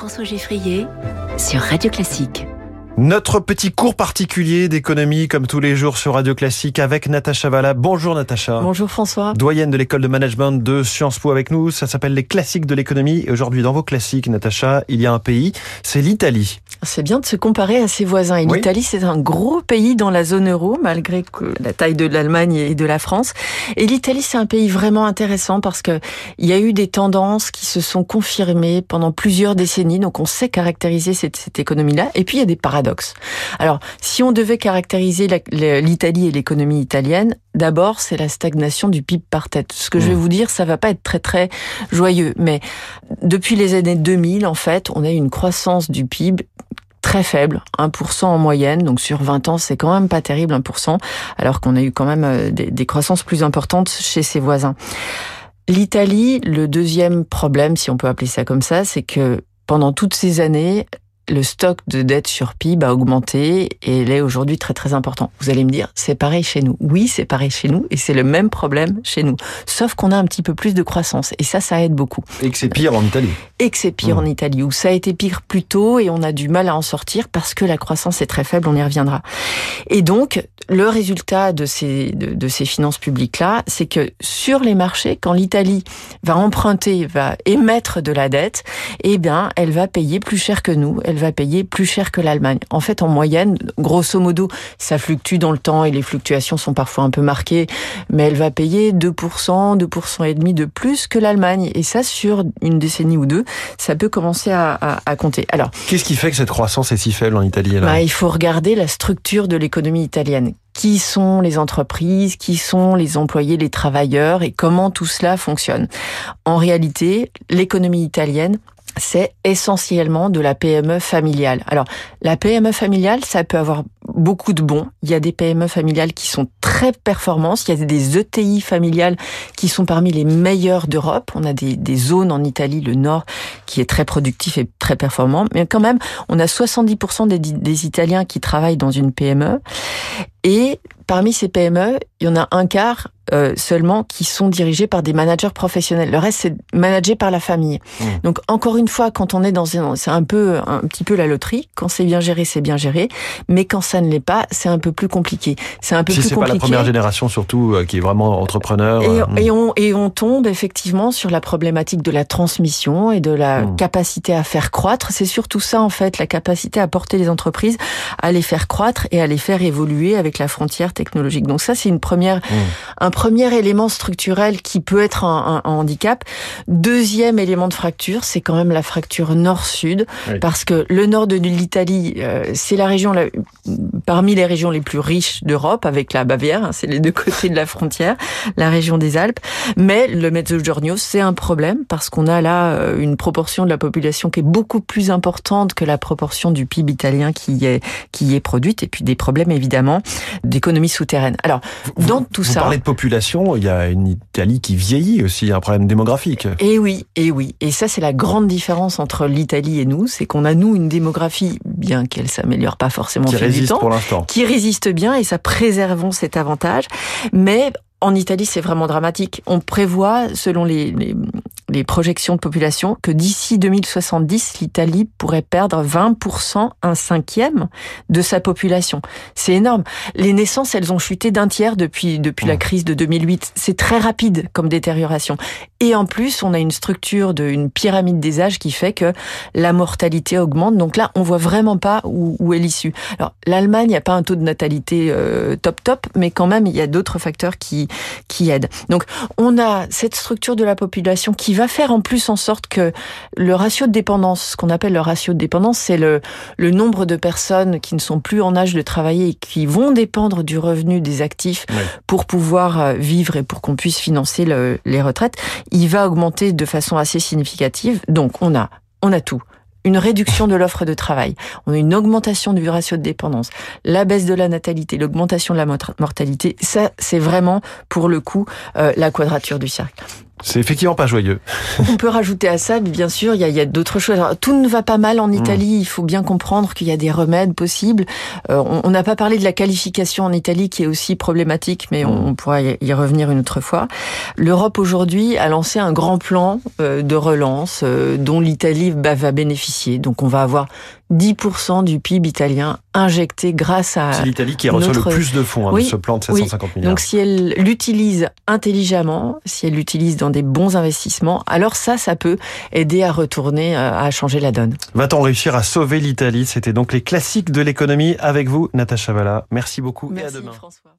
François Geffrier sur Radio Classique. Notre petit cours particulier d'économie, comme tous les jours sur Radio Classique, avec Natacha Valla. Bonjour Natacha. Bonjour François. Doyenne de l'école de management de Sciences Po avec nous. Ça s'appelle les classiques de l'économie. Et aujourd'hui, dans vos classiques, Natacha, il y a un pays, c'est l'Italie. C'est bien de se comparer à ses voisins. Et l'Italie, c'est un gros pays dans la zone euro, malgré la taille de l'Allemagne et de la France. Et l'Italie, c'est un pays vraiment intéressant parce que il y a eu des tendances qui se sont confirmées pendant plusieurs décennies. Donc, on sait caractériser cette, cette économie-là. Et puis, il y a des Alors, si on devait caractériser l'Italie et l'économie italienne, d'abord, c'est la stagnation du PIB par tête. Ce que je vais mmh. vous dire, ça va pas être très très joyeux, mais depuis les années 2000, en fait, on a eu une croissance du PIB très faible, 1% en moyenne, donc sur 20 ans, c'est quand même pas terrible 1%, alors qu'on a eu quand même euh, des, des croissances plus importantes chez ses voisins. L'Italie, le deuxième problème, si on peut appeler ça comme ça, c'est que pendant toutes ces années, le stock de dette sur PIB a augmenté et il est aujourd'hui très très important. Vous allez me dire, c'est pareil chez nous. Oui, c'est pareil chez nous et c'est le même problème chez nous. Sauf qu'on a un petit peu plus de croissance et ça, ça aide beaucoup. Et que c'est pire en Italie. Et que c'est pire en mmh. Italie où ça a été pire plus tôt et on a du mal à en sortir parce que la croissance est très faible, on y reviendra. Et donc, le résultat de ces, de, ces finances publiques-là, c'est que sur les marchés, quand l'Italie va emprunter, va émettre de la dette, eh bien, elle va payer plus cher que nous. Elle va payer plus cher que l'Allemagne. En fait, en moyenne, grosso modo, ça fluctue dans le temps et les fluctuations sont parfois un peu marquées, mais elle va payer 2%, 2% et demi de plus que l'Allemagne. Et ça, sur une décennie ou deux, ça peut commencer à, à, compter. Alors, qu'est-ce qui fait que cette croissance est si faible en Italie bah, Il faut regarder la structure de l'économie italienne qui sont les entreprises, qui sont les employés, les travailleurs et comment tout cela fonctionne? En réalité, l'économie italienne, c'est essentiellement de la PME familiale. Alors, la PME familiale, ça peut avoir beaucoup de bons. Il y a des PME familiales qui sont très performantes. Il y a des ETI familiales qui sont parmi les meilleures d'Europe. On a des, zones en Italie, le Nord, qui est très productif et très performant. Mais quand même, on a 70% des, des Italiens qui travaillent dans une PME. Et parmi ces PME, il y en a un quart euh, seulement qui sont dirigés par des managers professionnels. Le reste, c'est managé par la famille. Mmh. Donc, encore une fois, quand on est dans un, c'est un peu, un petit peu la loterie. Quand c'est bien géré, c'est bien géré. Mais quand ça ne l'est pas, c'est un peu plus compliqué. C'est un peu si plus compliqué. c'est pas la première génération, surtout, euh, qui est vraiment entrepreneur. Et, euh, et, on, et on tombe effectivement sur la problématique de la transmission et de la mmh. capacité à faire croître. C'est surtout ça, en fait, la capacité à porter les entreprises, à les faire croître et à les faire évoluer avec la frontière technologique. Donc ça, c'est une première, mmh. Un premier élément structurel qui peut être un, handicap. Deuxième élément de fracture, c'est quand même la fracture nord-sud, parce que le nord de l'Italie, euh, c'est la région la, parmi les régions les plus riches d'Europe, avec la Bavière, hein, c'est les deux côtés de la frontière, la région des Alpes. Mais le Mezzogiorno, c'est un problème parce qu'on a là euh, une proportion de la population qui est beaucoup plus importante que la proportion du PIB italien qui est qui est produite, et puis des problèmes évidemment d'économie souterraine. Alors, dans tout vous ça, parlez de population, il y a une Italie qui vieillit aussi, un problème démographique. Et oui, et oui, et ça c'est la grande différence entre l'Italie et nous, c'est qu'on a nous une démographie, bien qu'elle s'améliore pas forcément qui résiste pour l'instant, qui résiste bien, et ça préservons cet avantage, mais en Italie, c'est vraiment dramatique. On prévoit, selon les, les, les projections de population, que d'ici 2070, l'Italie pourrait perdre 20%, un cinquième de sa population. C'est énorme. Les naissances, elles ont chuté d'un tiers depuis, depuis la crise de 2008. C'est très rapide comme détérioration. Et en plus, on a une structure de une pyramide des âges qui fait que la mortalité augmente. Donc là, on voit vraiment pas où, où est l'issue. Alors, l'Allemagne, il n'y a pas un taux de natalité euh, top top, mais quand même, il y a d'autres facteurs qui, qui aident. Donc, on a cette structure de la population qui va faire en plus en sorte que le ratio de dépendance, ce qu'on appelle le ratio de dépendance, c'est le, le nombre de personnes qui ne sont plus en âge de travailler et qui vont dépendre du revenu des actifs pour pouvoir euh, vivre et pour qu'on puisse financer le, les retraites. Il va augmenter de façon assez significative. Donc on a, on a tout. Une réduction de l'offre de travail, on a une augmentation du ratio de dépendance, la baisse de la natalité, l'augmentation de la mortalité, ça c'est vraiment pour le coup euh, la quadrature du cercle. C'est effectivement pas joyeux. On peut rajouter à ça, bien sûr, il y a, y a d'autres choses. Alors, tout ne va pas mal en Mm. Italie. Il faut bien comprendre qu'il y a des remèdes possibles. Euh, on n'a pas parlé de la qualification en Italie, qui est aussi problématique, mais on, Mm. on pourra y y revenir une autre fois. L'Europe aujourd'hui a lancé un grand plan euh, de relance euh, dont l'Italie bah, va bénéficier. Donc, on va avoir 10% du PIB italien injecté grâce à C'est l'Italie qui reçoit notre- le plus de fonds hein, Oui, de ce plan de oui. 750 milliards. Donc si elle l'utilise intelligemment, si elle l'utilise dans des bons investissements, alors ça, ça peut aider à retourner, euh, à changer la donne. Va-t-on réussir à sauver l'Italie? C'était donc les classiques de l'économie avec vous, Natacha Valla. Merci beaucoup et à Merci demain. François.